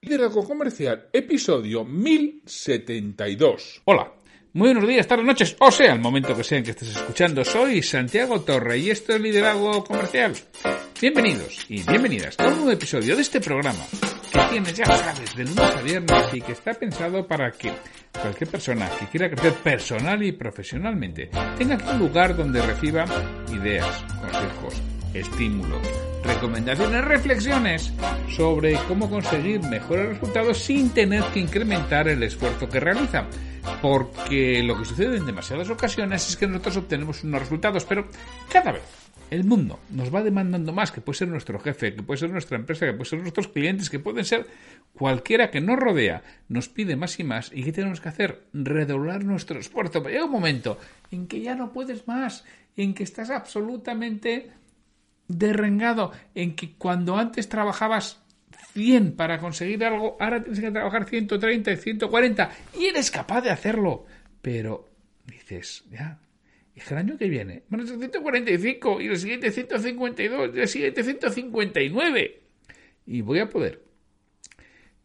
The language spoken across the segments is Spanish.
Liderazgo Comercial, episodio 1072. Hola, muy buenos días, tardes, noches, o sea, el momento que sea en que estés escuchando. Soy Santiago Torre y esto es Liderazgo Comercial. Bienvenidos y bienvenidas a un nuevo episodio de este programa que tiene, ya sabes, de lunes a viernes y que está pensado para que cualquier persona que quiera crecer personal y profesionalmente tenga un lugar donde reciba ideas, consejos, estímulos, recomendaciones, reflexiones sobre cómo conseguir mejores resultados sin tener que incrementar el esfuerzo que realiza. Porque lo que sucede en demasiadas ocasiones es que nosotros obtenemos unos resultados, pero cada vez el mundo nos va demandando más, que puede ser nuestro jefe, que puede ser nuestra empresa, que puede ser nuestros clientes, que pueden ser cualquiera que nos rodea, nos pide más y más. ¿Y qué tenemos que hacer? Redoblar nuestro esfuerzo. Pero llega un momento en que ya no puedes más, en que estás absolutamente derrengado, en que cuando antes trabajabas 100 para conseguir algo, ahora tienes que trabajar 130 y 140 y eres capaz de hacerlo. Pero dices, ya, es el año que viene van a ser 145 y el siguiente 152 y el siguiente 159. Y voy a poder.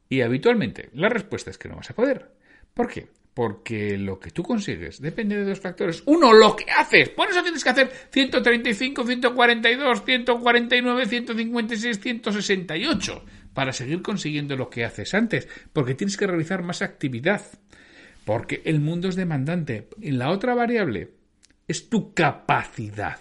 Y habitualmente la respuesta es que no vas a poder. ¿Por qué? Porque lo que tú consigues depende de dos factores. Uno, lo que haces. Por eso tienes que hacer 135, 142, 149, 156, 168 para seguir consiguiendo lo que haces antes. Porque tienes que realizar más actividad. Porque el mundo es demandante. En la otra variable es tu capacidad.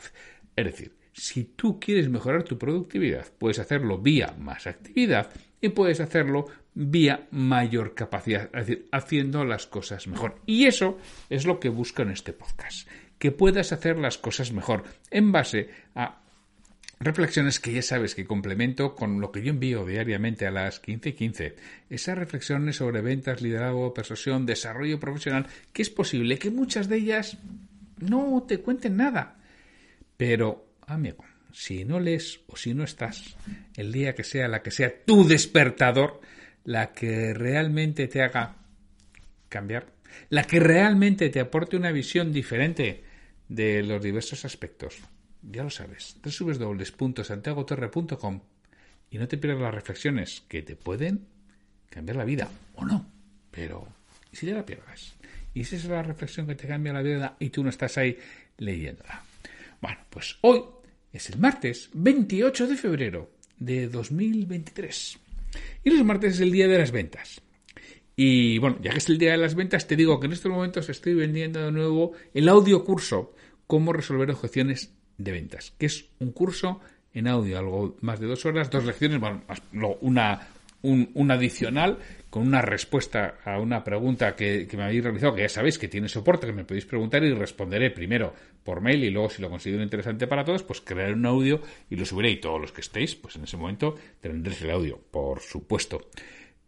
Es decir, si tú quieres mejorar tu productividad, puedes hacerlo vía más actividad y puedes hacerlo vía mayor capacidad, es decir, haciendo las cosas mejor. Y eso es lo que busco en este podcast, que puedas hacer las cosas mejor en base a reflexiones que ya sabes que complemento con lo que yo envío diariamente a las 15 y 15. Esas reflexiones sobre ventas, liderazgo, persuasión, desarrollo profesional, que es posible que muchas de ellas no te cuenten nada. Pero, amigo, si no lees o si no estás, el día que sea la que sea tu despertador, la que realmente te haga cambiar, la que realmente te aporte una visión diferente de los diversos aspectos. Ya lo sabes, www.santiagotorre.com y no te pierdas las reflexiones que te pueden cambiar la vida o no, pero ¿y si ya la pierdas? ¿Y si esa es la reflexión que te cambia la vida y tú no estás ahí leyéndola? Bueno, pues hoy es el martes 28 de febrero de 2023. Y los martes es el día de las ventas. Y bueno, ya que es el día de las ventas, te digo que en estos momentos estoy vendiendo de nuevo el audio curso Cómo resolver objeciones de ventas, que es un curso en audio, algo más de dos horas, dos lecciones, bueno, una, un, adicional con una respuesta a una pregunta que, me habéis realizado, que ya sabéis que tiene soporte, que me podéis preguntar y responderé primero por mail y luego, si lo considero interesante para todos, pues crearé un audio y lo subiré y todos los que estéis, pues en ese momento tendréis el audio, por supuesto.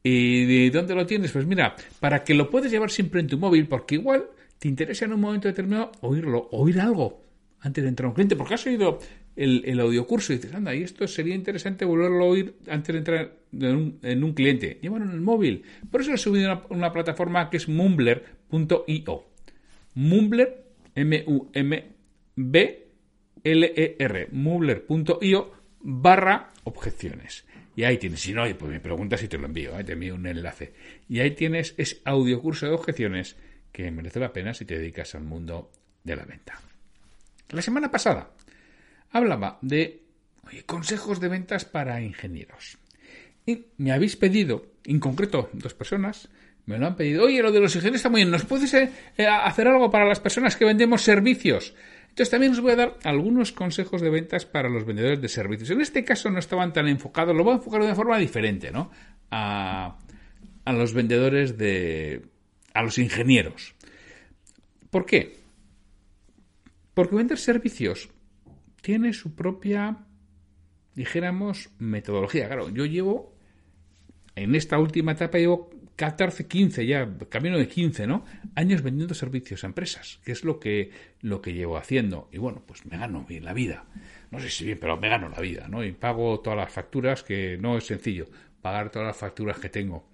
¿Y de dónde lo tienes? Pues mira, para que lo puedas llevar siempre en tu móvil, porque igual te interesa en un momento determinado oírlo, oír algo antes de entrar a un cliente, porque has oído el, audiocurso y dices, anda, y esto sería interesante volverlo a oír antes de entrar en un, en un cliente. Llévalo en el móvil. Por eso he subido una, una plataforma que es mumbler.io. Mumbler, M-U-M-B-L-E-R, mumbler.io barra objeciones. Y ahí tienes, si no, pues me preguntas y te lo envío, ¿eh? te envío un enlace. Y ahí tienes ese audiocurso de objeciones que merece la pena si te dedicas al mundo de la venta. La semana pasada hablaba de consejos de ventas para ingenieros. Y me habéis pedido, en concreto dos personas, me lo han pedido, oye, lo de los ingenieros está muy bien, ¿nos puedes eh, eh, hacer algo para las personas que vendemos servicios? Entonces también os voy a dar algunos consejos de ventas para los vendedores de servicios. En este caso no estaban tan enfocados, lo voy a enfocar de una forma diferente, ¿no? A, a los vendedores de... a los ingenieros. ¿Por qué? Porque vender servicios tiene su propia, dijéramos, metodología. Claro, yo llevo en esta última etapa llevo 14, 15 ya, camino de 15, ¿no? Años vendiendo servicios a empresas, que es lo que, lo que llevo haciendo. Y bueno, pues me gano bien la vida. No sé si bien, pero me gano la vida, ¿no? Y pago todas las facturas, que no es sencillo, pagar todas las facturas que tengo.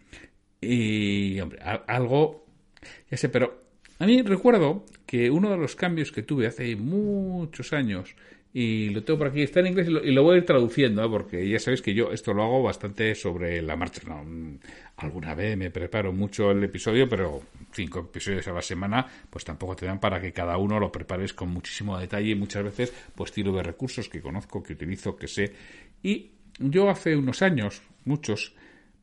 Y, hombre, algo, ya sé, pero a mí recuerdo que uno de los cambios que tuve hace muchos años y lo tengo por aquí, está en inglés y lo, voy a ir traduciendo, ¿eh? porque ya sabéis que yo esto lo hago bastante sobre la marcha. No, mm, alguna vez me preparo mucho el episodio, pero cinco episodios a la semana, pues tampoco te dan para que cada uno lo prepares con muchísimo detalle y muchas veces pues tiro de recursos que conozco, que utilizo, que sé. Y yo hace unos años, muchos,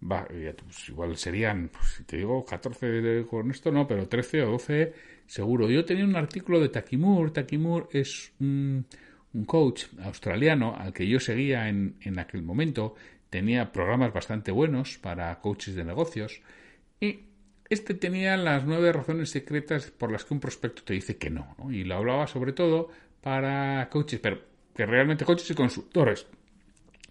va, pues igual serían, pues, si te digo 14 con esto, no, pero 13 o 12 seguro. Yo tenía un artículo de Takimur. Takimur es un un coach australiano al que yo seguía en, en aquel momento, tenía programas bastante buenos para coaches de negocios y este tenía las nueve razones secretas por las que un prospecto te dice que no, y lo hablaba sobre todo para coaches, pero que realmente coaches y consultores.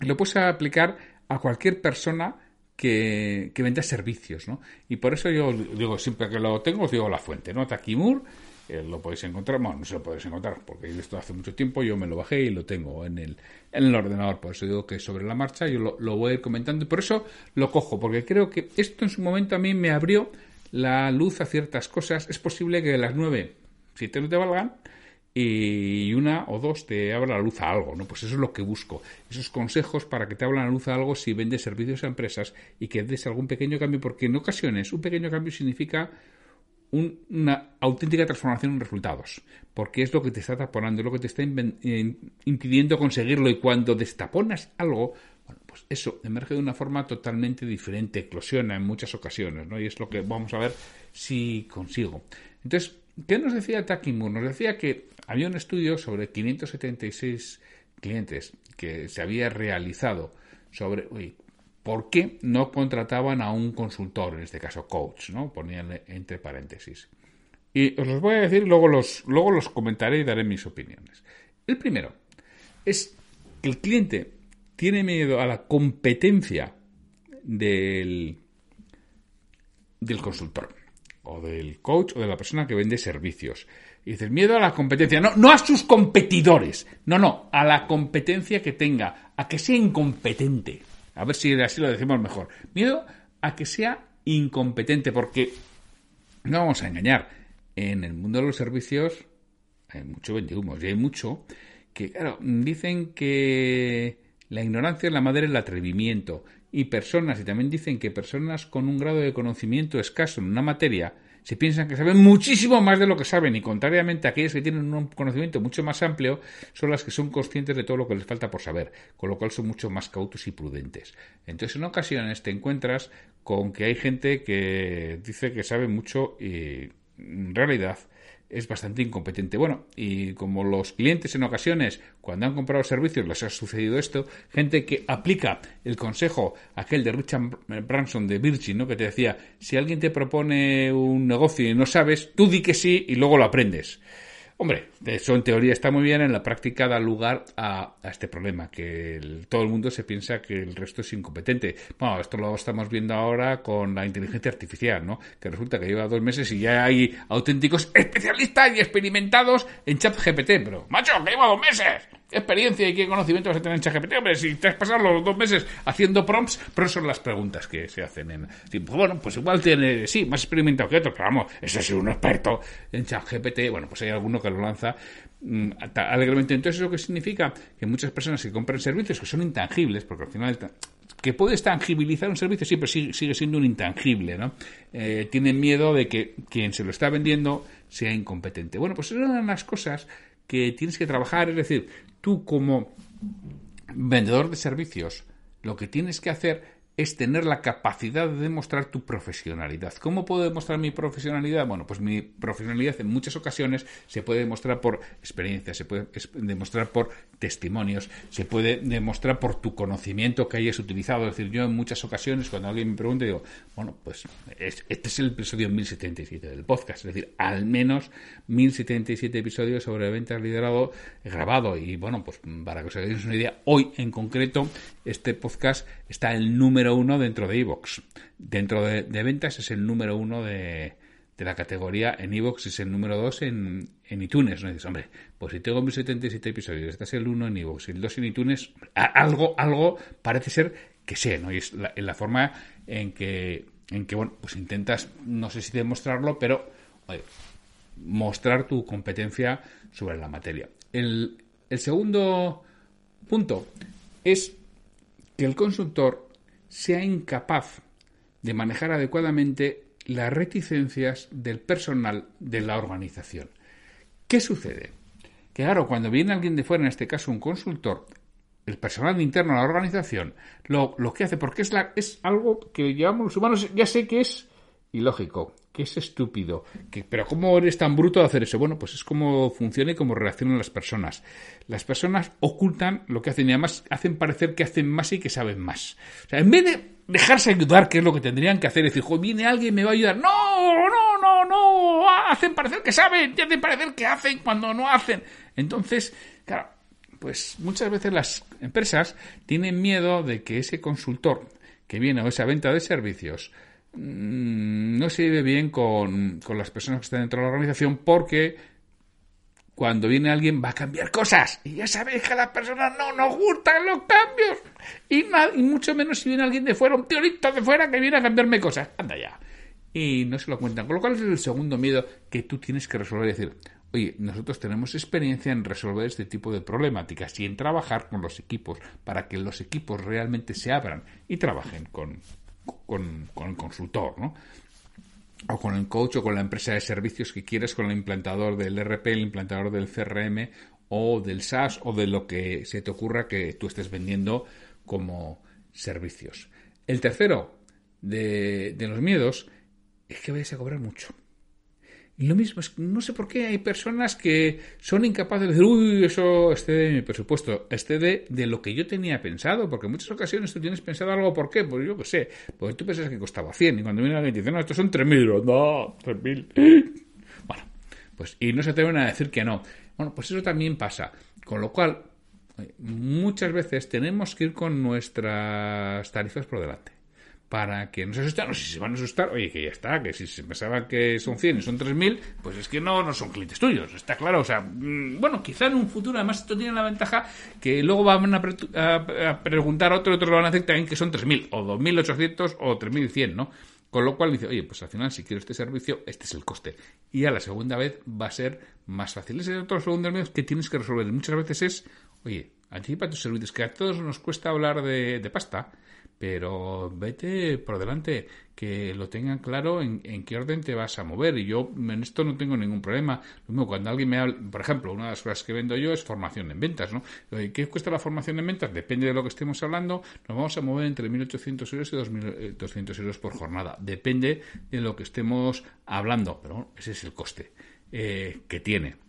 Lo puedes aplicar a cualquier persona que, que venda servicios, ¿no? Y por eso yo digo, siempre que lo tengo, os digo la fuente, ¿no? Takimur, lo podéis encontrar, bueno, no se lo podéis encontrar porque esto hace mucho tiempo, yo me lo bajé y lo tengo en el, en el ordenador, por eso digo que sobre la marcha yo lo, voy a ir comentando y por eso lo cojo, porque creo que esto en su momento a mí me abrió la luz a ciertas cosas. Es posible que las nueve, siete no te valgan y una o dos te abra la luz a algo, ¿no? Pues eso es lo que busco. Esos consejos para que te abran la luz a algo si vendes servicios a empresas y que des algún pequeño cambio, porque en ocasiones un pequeño cambio significa una auténtica transformación en resultados, porque es lo que te está taponando, es lo que te está impidiendo conseguirlo y cuando destaponas algo, bueno, pues eso emerge de una forma totalmente diferente, eclosiona en muchas ocasiones, ¿no? Y es lo que vamos a ver si consigo. Entonces, ¿qué nos decía Takimur? Nos decía que había un estudio sobre 576 clientes que se había realizado sobre, ¿por qué no contrataban a un consultor, en este caso coach, ¿no? Ponían entre paréntesis. Y os los voy a decir, luego los, luego los comentaré y daré mis opiniones. El primero es que el cliente tiene miedo a la competencia del, del consultor o del coach o de la persona que vende servicios. Y dices, miedo a la competencia. No, no a sus competidores. No, no, a la competencia que tenga, a que sea incompetente. A ver si así lo decimos mejor. Miedo a que sea incompetente, porque no vamos a engañar. En el mundo de los servicios hay mucho vendehumos y hay mucho que, claro, dicen que la ignorancia es la madre del atrevimiento. Y personas, y también dicen que personas con un grado de conocimiento escaso en una materia se piensan que saben muchísimo más de lo que saben y contrariamente a aquellos que tienen un conocimiento mucho más amplio son las que son conscientes de todo lo que les falta por saber, con lo cual son mucho más cautos y prudentes. Entonces en ocasiones te encuentras con que hay gente que dice que sabe mucho y en realidad es bastante incompetente. Bueno, y como los clientes en ocasiones, cuando han comprado servicios, les ha sucedido esto, gente que aplica el consejo, aquel de Richard Branson de Virgin, ¿no? que te decía, si alguien te propone un negocio y no sabes, tú di que sí y luego lo aprendes. Hombre, eso en teoría está muy bien, en la práctica da lugar a, este problema, que todo el mundo se piensa que el resto es incompetente. Bueno, esto lo estamos viendo ahora con la inteligencia artificial, ¿no? Que resulta que lleva dos meses y ya hay auténticos especialistas y experimentados en ChatGPT, pero, macho, que lleva dos meses. ¿Qué experiencia y qué conocimiento vas a tener en ChatGPT? Hombre, si te has pasado los dos meses haciendo prompts, pero son las preguntas que se hacen en... pues bueno, pues igual tiene, sí, más experimentado que otros, pero vamos, ese es un experto en ChatGPT. Bueno, pues hay alguno que lo lanza mm, alegremente. Entonces, ¿eso qué significa? Que muchas personas que compran servicios que son intangibles, porque al final que puedes tangibilizar un servicio, sí, pero sigue, siendo un intangible, ¿no? Eh, tienen miedo de que quien se lo está vendiendo sea incompetente. Bueno, pues es una de las cosas que tienes que trabajar, es decir, tú como vendedor de servicios, lo que tienes que hacer es tener la capacidad de demostrar tu profesionalidad. ¿Cómo puedo demostrar mi profesionalidad? Bueno, pues mi profesionalidad en muchas ocasiones se puede demostrar por experiencia, se puede demostrar por testimonios, se puede demostrar por tu conocimiento que hayas utilizado. Es decir, yo en muchas ocasiones cuando alguien me pregunta digo, bueno, pues este es el episodio 1077 del podcast, es decir, al menos 1077 episodios sobre ventas liderado grabado y bueno, pues para que os hagáis una idea, hoy en concreto este podcast está el número número uno dentro de iVoox. Dentro de, ventas es el número uno de, de la categoría en iVoox es el número dos en, en iTunes. ¿no? dices, hombre, pues si tengo 1077 episodios, este es el uno en iVoox y el dos en iTunes, algo, algo parece ser que sé, ¿no? Y es la, la forma en que, en que, bueno, pues intentas, no sé si demostrarlo, pero mostrar tu competencia sobre la materia. El, el segundo punto es que el consultor sea incapaz de manejar adecuadamente las reticencias del personal de la organización. ¿Qué sucede? Que claro, cuando viene alguien de fuera, en este caso un consultor, el personal interno de la organización, lo, lo que hace, porque es, la, es algo que llevamos los humanos, ya sé que es ilógico, que es estúpido, que, pero ¿cómo eres tan bruto de hacer eso? Bueno, pues es como funciona y cómo reaccionan las personas. Las personas ocultan lo que hacen y además hacen parecer que hacen más y que saben más. O sea, en vez de dejarse ayudar, que es lo que tendrían que hacer, decir, viene alguien me va a ayudar. No, no, no, no, hacen parecer que saben y hacen parecer que hacen cuando no hacen. Entonces, claro, pues muchas veces las empresas tienen miedo de que ese consultor que viene o esa venta de servicios no se vive bien con, las personas que están dentro de la organización porque cuando viene alguien va a cambiar cosas. Y ya sabéis que a las personas no nos gustan los cambios. Y, y mucho menos si viene alguien de fuera, un teorito de fuera que viene a cambiarme cosas. Anda ya. Y no se lo cuentan. Con lo cual es el segundo miedo que tú tienes que resolver. Es decir, oye, nosotros tenemos experiencia en resolver este tipo de problemáticas y en trabajar con los equipos para que los equipos realmente se abran y trabajen con, con, el consultor, ¿no? o con el coach o con la empresa de servicios que quieras, con el implantador del RP, el implantador del CRM o del SaaS o de lo que se te ocurra que tú estés vendiendo como servicios. El tercero de, de los miedos es que vayas a cobrar mucho. Y lo mismo, es, no sé por qué hay personas que son incapaces de decir, uy, eso excede de mi presupuesto, excede de lo que yo tenía pensado, porque en muchas ocasiones tú tienes pensado algo, ¿por qué? Pues yo qué sé, porque tú pensas que costaba 100 y cuando viene alguien y dice, no, estos son 3.000, no, 3.000. Bueno, pues, y no se atreven a decir que no. Bueno, pues eso también pasa. Con lo cual, muchas veces tenemos que ir con nuestras tarifas por delante para que no se asusten, o si se van a asustar, oye, que ya está, que si se pensaban que son 100 y son 3.000, pues es que no, no son clientes tuyos, está claro, o sea, mm, bueno, quizá en un futuro, además esto tiene la ventaja que luego van a, preguntar a otro otros lo van a decir también que son 3.000, o 2.800, o 3.100, ¿no? Con lo cual dice, oye, pues al final si quiero este servicio, este es el coste. Y a la segunda vez va a ser más fácil. Ese es otro segundo medio que tienes que resolver. Muchas veces es, oye, anticipa tus servicios, que a todos nos cuesta hablar de, de pasta, pero vete por delante, que lo tengan claro en, qué orden te vas a mover. Y yo en esto no tengo ningún problema. Cuando alguien me habla, por ejemplo, una de las cosas que vendo yo es formación en ventas, ¿no? ¿Qué cuesta la formación en ventas? Depende de lo que estemos hablando, nos vamos a mover entre 1.800 euros y 2.200 eh, euros por jornada. Depende de lo que estemos hablando, pero ese es el coste eh, que tiene.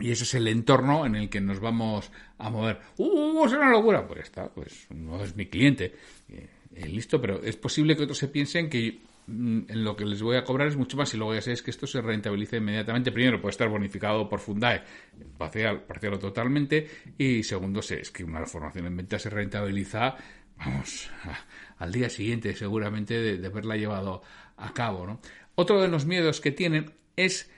Y ese es el entorno en el que nos vamos a mover. ¡Uh! Es una locura. Pues está, pues no es mi cliente. Eh, eh, listo, pero es posible que otros se piensen que mm, en lo que les voy a cobrar es mucho más y luego ya es que esto se rentabilice inmediatamente. Primero, puede estar bonificado por Fundae, parcial, parcial o totalmente. Y segundo, es que una formación en venta se rentabiliza, vamos, al día siguiente seguramente de, de haberla llevado a cabo. ¿no? Otro de los miedos que tienen es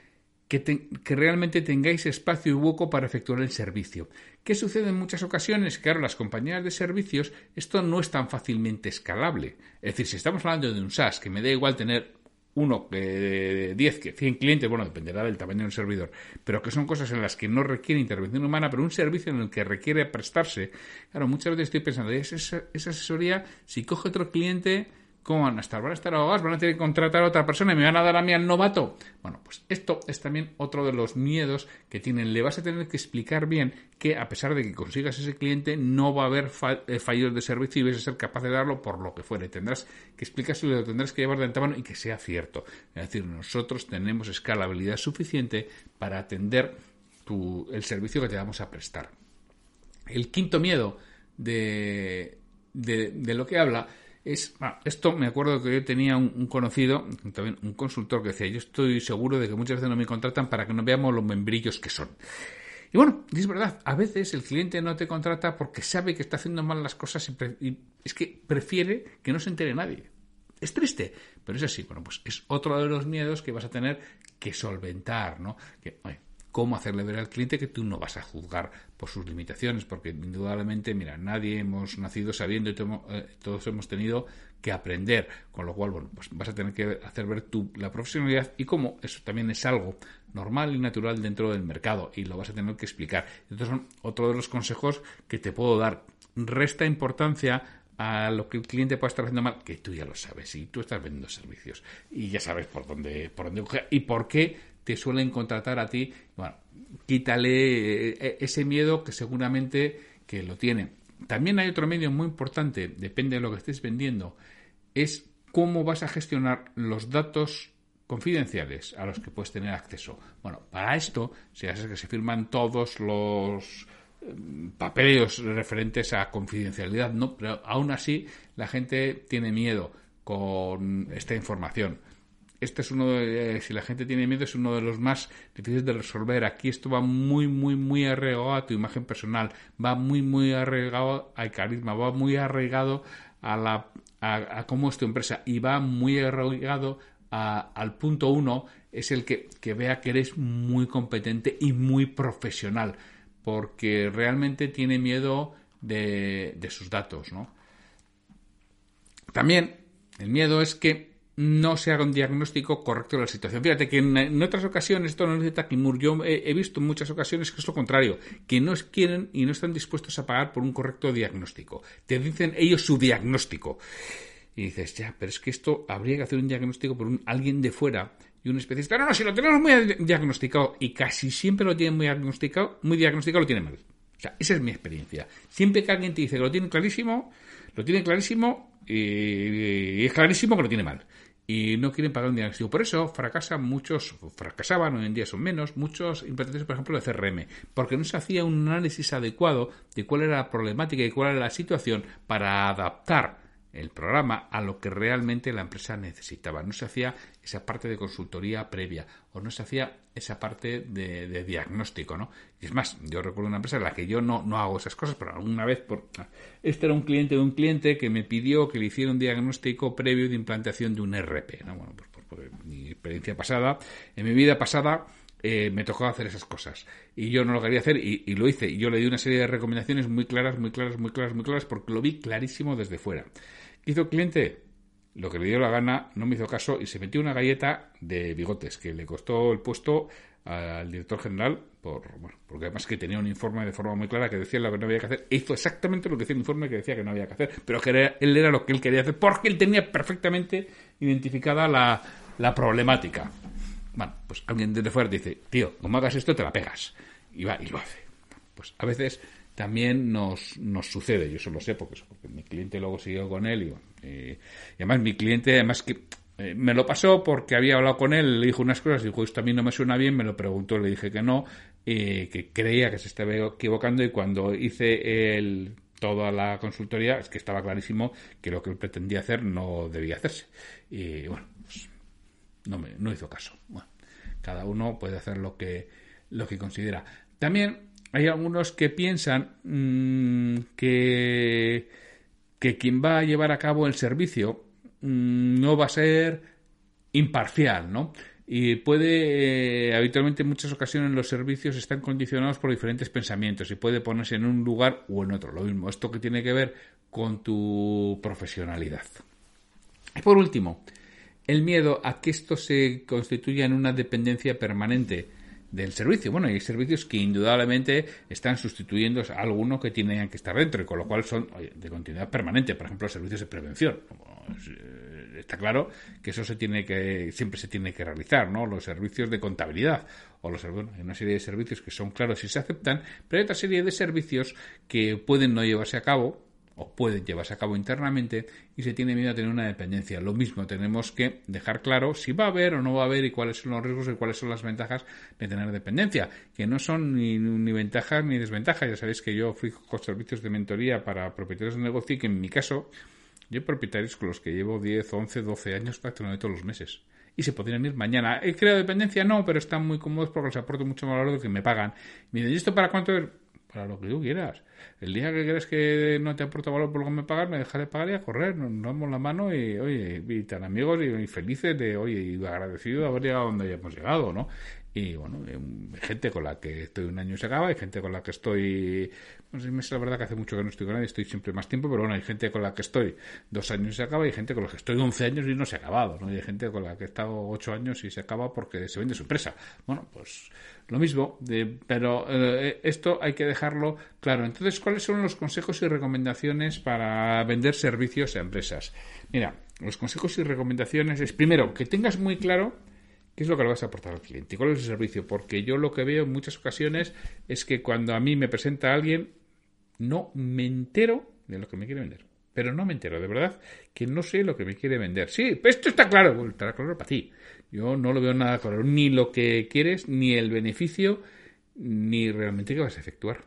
que, realmente tengáis espacio y hueco para efectuar el servicio. ¿Qué sucede en muchas ocasiones? Claro, las compañías de servicios, esto no es tan fácilmente escalable. Es decir, si estamos hablando de un SaaS, que me da igual tener uno, que 10, que 100 clientes, bueno, dependerá del tamaño del servidor, pero que son cosas en las que no requiere intervención humana, pero un servicio en el que requiere prestarse. Claro, muchas veces estoy pensando, esa asesoría, si coge otro cliente, ¿Cómo van a estar? ¿Van a estar ahogados? ¿Van a tener que contratar a otra persona y me van a dar a mí al novato? Bueno, pues esto es también otro de los miedos que tienen. Le vas a tener que explicar bien que a pesar de que consigas ese cliente, no va a haber eh, fallos de servicio y vas a ser capaz de darlo por lo que fuere. Tendrás que explicárselo, lo tendrás que llevar de antemano y que sea cierto. Es decir, nosotros tenemos escalabilidad suficiente para atender el servicio que te vamos a prestar. El quinto miedo de, de lo que habla es esto me acuerdo que yo tenía un, conocido también un consultor que decía yo estoy seguro de que muchas veces no me contratan para que no veamos los membrillos que son Y bueno, es verdad, a veces el cliente no te contrata porque sabe que está haciendo mal las cosas y, es que prefiere que no se entere nadie. Es triste, pero es así. Bueno, pues es otro de los miedos que vas a tener que solventar, ¿no? Cómo hacerle ver al cliente que tú no vas a juzgar por sus limitaciones, porque indudablemente, mira, nadie hemos nacido sabiendo y eh, todos hemos tenido que aprender, con lo cual, bueno, pues vas a tener que hacer ver tú la profesionalidad y cómo eso también es algo normal y natural dentro del mercado y lo vas a tener que explicar. Son otro de los consejos que te puedo dar. Resta importancia a lo que el cliente pueda estar haciendo mal, que tú ya lo sabes y tú estás vendiendo servicios y ya sabes por dónde, por dónde y por qué te suelen contratar a ti, bueno, quítale eh, eh, ese miedo que seguramente que lo tienen. También hay otro medio muy importante, depende de lo que estés vendiendo, es cómo vas a gestionar los datos confidenciales a los que puedes tener acceso. Bueno, para esto se hace que se firman todos los eh, papeles referentes a confidencialidad, ¿no? Pero aún así la gente tiene miedo con esta información este es uno de, si la gente tiene miedo, es uno de los más difíciles de resolver. Aquí esto va muy, muy, muy arraigado a tu imagen personal, va muy, muy arraigado al carisma, va muy arraigado a, la, a, cómo es tu empresa y va muy arraigado al punto uno, es el que, que vea que eres muy competente y muy profesional, porque realmente tiene miedo de, de sus datos, ¿no? También el miedo es que no se haga un diagnóstico correcto de la situación. Fíjate que en, otras ocasiones, esto no dice Takimur, yo he, visto en muchas ocasiones que es lo contrario, que no quieren y no están dispuestos a pagar por un correcto diagnóstico. Te dicen ellos su diagnóstico. Y dices, ya, pero es que esto habría que hacer un diagnóstico por un, alguien de fuera y un especialista. No, no, si lo tenemos muy diagnosticado y casi siempre lo tienen muy diagnosticado, muy diagnosticado lo tiene mal. O sea, esa es mi experiencia. Siempre que alguien te dice que lo tiene clarísimo, lo tiene clarísimo y es clarísimo que lo tiene mal y no quieren pagar un diagnóstico. Por eso fracasan muchos, fracasaban, hoy en día son menos, muchos implantantes, por ejemplo, de CRM, porque no se hacía un análisis adecuado de cuál era la problemática y cuál era la situación para adaptar el programa a lo que realmente la empresa necesitaba. No se hacía esa parte de consultoría previa o no se hacía esa parte de, diagnóstico, ¿no? Y es más, yo recuerdo una empresa en la que yo no, no hago esas cosas, pero alguna vez, por, este era un cliente de un cliente que me pidió que le hiciera un diagnóstico previo de implantación de un RP, ¿no? Bueno, pues por, mi experiencia pasada, en mi vida pasada, eh, me tocó hacer esas cosas. Y yo no lo quería hacer y, y, lo hice. Y yo le di una serie de recomendaciones muy claras, muy claras, muy claras, muy claras, porque lo vi clarísimo desde fuera hizo cliente? Lo que le dio la gana, no me hizo caso y se metió una galleta de bigotes que le costó el puesto al director general por bueno, porque además que tenía un informe de forma muy clara que decía lo que no había que hacer. E hizo exactamente lo que decía el informe que decía que no había que hacer pero que él era lo que él quería hacer porque él tenía perfectamente identificada la, la problemática. Bueno pues alguien desde fuera dice tío como hagas esto te la pegas y va y lo hace. Pues a veces también nos, nos sucede. Yo eso lo sé porque, mi cliente luego siguió con él y, además mi cliente, además que eh, me lo pasó porque había hablado con él, le dijo unas cosas, dijo esto a mí no me suena bien, me lo preguntó, le dije que no, que creía que se estaba equivocando y cuando hice el, toda la consultoría es que estaba clarísimo que lo que él pretendía hacer no debía hacerse. Y bueno, pues, no, me, no hizo caso. Bueno, cada uno puede hacer lo que, lo que considera. También hay algunos que piensan mm, que, que quien va a llevar a cabo el servicio mm, no va a ser imparcial, ¿no? Y puede, eh, habitualmente en muchas ocasiones los servicios están condicionados por diferentes pensamientos y puede ponerse en un lugar o en otro. Lo mismo, esto que tiene que ver con tu profesionalidad. Y por último, el miedo a que esto se constituya en una dependencia permanente del servicio. Bueno, hay servicios que indudablemente están sustituyendo a alguno que tienen que estar dentro y con lo cual son de continuidad permanente. Por ejemplo, servicios de prevención. Eh, está claro que eso se tiene que siempre se tiene que realizar, ¿no? Los servicios de contabilidad o los bueno, hay una serie de servicios que son claros y se aceptan, pero hay otra serie de servicios que pueden no llevarse a cabo o pueden llevarse a cabo internamente y se tiene miedo a tener una dependencia. Lo mismo, tenemos que dejar claro si va a haber o no va a haber y cuáles son los riesgos y cuáles son las ventajas de tener dependencia, que no son ni, ventajas ni desventajas. Ya sabéis que yo ofrezco servicios de mentoría para propietarios de negocio y que en mi caso Yo propietarios con los que llevo 10, 11, 12 años prácticamente todos los meses. Y se podrían ir mañana. ¿He creado dependencia? No, pero están muy cómodos porque les aporto mucho más valor de que me pagan. Me dicen, ¿y esto para cuánto es? Para lo que tú quieras. El día que crees que no te aporta valor por lo que me pagas, me dejaré pagar y a correr. Nos damos la mano y, oye, y tan amigos y, felices de, oye, y agradecido de haber llegado donde hayamos llegado, ¿no? Y bueno, hay gente con la que estoy un año y se acaba, hay gente con la que estoy, no es la verdad que hace mucho que no estoy con nadie, estoy siempre más tiempo, pero bueno, hay gente con la que estoy dos años y se acaba, y hay gente con la que estoy 11 años y no se ha acabado, ¿no? Y hay gente con la que he estado ocho años y se acaba porque se vende su empresa. Bueno, pues lo mismo, pero eh, esto hay que dejarlo claro. Entonces, ¿cuáles son los consejos y recomendaciones para vender servicios a empresas? Mira, los consejos y recomendaciones es, primero, que tengas muy claro ¿Qué es lo que le vas a aportar al cliente? ¿Cuál es el servicio? Porque yo lo que veo en muchas ocasiones es que cuando a mí me presenta alguien, no me entero de lo que me quiere vender. Pero no me entero, de verdad, que no sé lo que me quiere vender. Sí, esto está claro, está claro para ti. Yo no lo veo nada claro, ni lo que quieres, ni el beneficio, ni realmente qué vas a efectuar.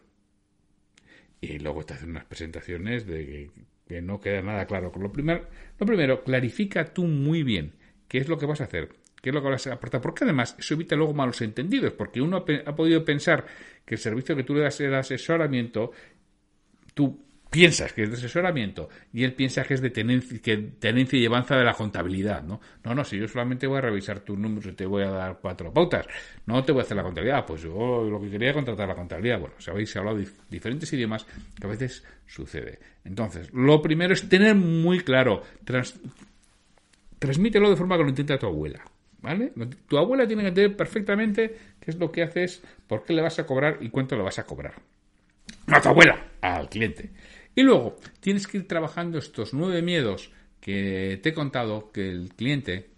Y luego te hacen unas presentaciones de que, no queda nada claro. Lo primero, lo primero, clarifica tú muy bien qué es lo que vas a hacer, qué es lo que vas a aportar, porque además eso evita luego malos entendidos, porque uno ha podido pensar que el servicio que tú le das es asesoramiento, tú piensas que es de asesoramiento y él piensa que es de tenencia, que y llevanza de la contabilidad, ¿no? No, no, si yo solamente voy a revisar tus números y te voy a dar cuatro pautas, no te voy a hacer la contabilidad, pues yo lo que quería contratar la contabilidad. Bueno, si habéis hablado de diferentes idiomas que a veces sucede. Entonces, lo primero es tener muy claro, transmítelo de forma que lo entienda tu abuela. ¿Vale? Tu abuela tiene que entender perfectamente qué es lo que haces, por qué le vas a cobrar y cuánto le vas a cobrar. No a tu abuela, al cliente. Y luego tienes que ir trabajando estos nueve miedos que te he contado que el cliente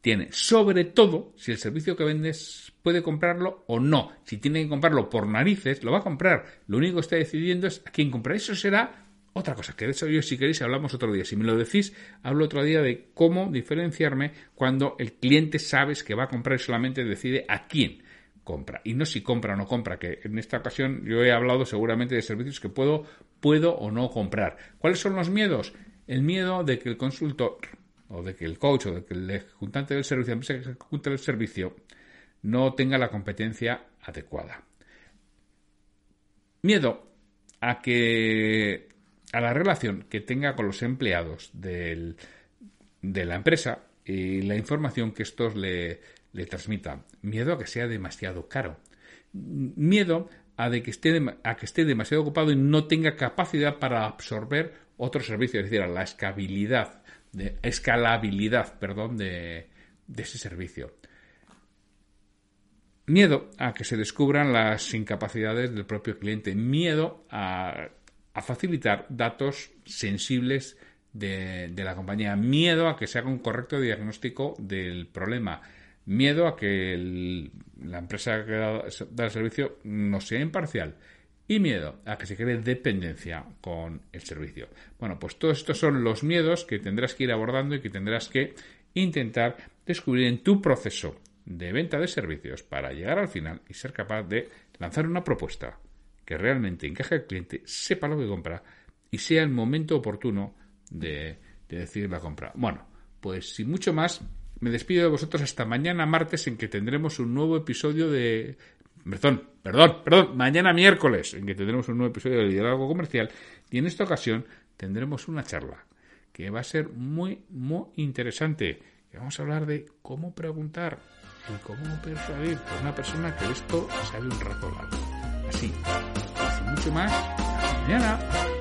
tiene, sobre todo si el servicio que vendes puede comprarlo o no. Si tiene que comprarlo por narices, lo va a comprar. Lo único que está decidiendo es a quién comprar. Eso será otra cosa, que de eso yo si queréis hablamos otro día. Si me lo decís, hablo otro día de cómo diferenciarme cuando el cliente sabes que va a comprar y solamente decide a quién compra. Y no si compra o no compra, que en esta ocasión yo he hablado seguramente de servicios que puedo, puedo o no comprar. ¿Cuáles son los miedos? El miedo de que el consultor o de que el coach o de que el ejecutante del servicio, la empresa que ejecuta el servicio, no tenga la competencia adecuada. Miedo a que a la relación que tenga con los empleados de la empresa y la información que estos le, le transmita. Miedo a que sea demasiado caro. Miedo a, de que esté, a que esté demasiado ocupado y no tenga capacidad para absorber otro servicio, es decir, a la escalabilidad, de, escalabilidad perdón, de ese servicio. Miedo a que se descubran las incapacidades del propio cliente. Miedo a, a facilitar datos sensibles de, la compañía. Miedo a que se haga un correcto diagnóstico del problema miedo a que la empresa que da, el servicio no sea imparcial y miedo a que se cree dependencia con el servicio. Bueno, pues todos estos son los miedos que tendrás que ir abordando y que tendrás que intentar descubrir en tu proceso de venta de servicios para llegar al final y ser capaz de lanzar una propuesta que realmente encaje al cliente, sepa lo que compra y sea el momento oportuno de, de decidir la compra. Bueno, pues sin mucho más, me despido de vosotros hasta mañana martes en que tendremos un nuevo episodio de... Perdón, perdón, perdón, mañana miércoles en que tendremos un nuevo episodio de liderazgo comercial y en esta ocasión tendremos una charla que va a ser muy, muy interesante. vamos a hablar de cómo preguntar y cómo persuadir a una persona que esto sabe un rato largo. Así, mucho más, hasta.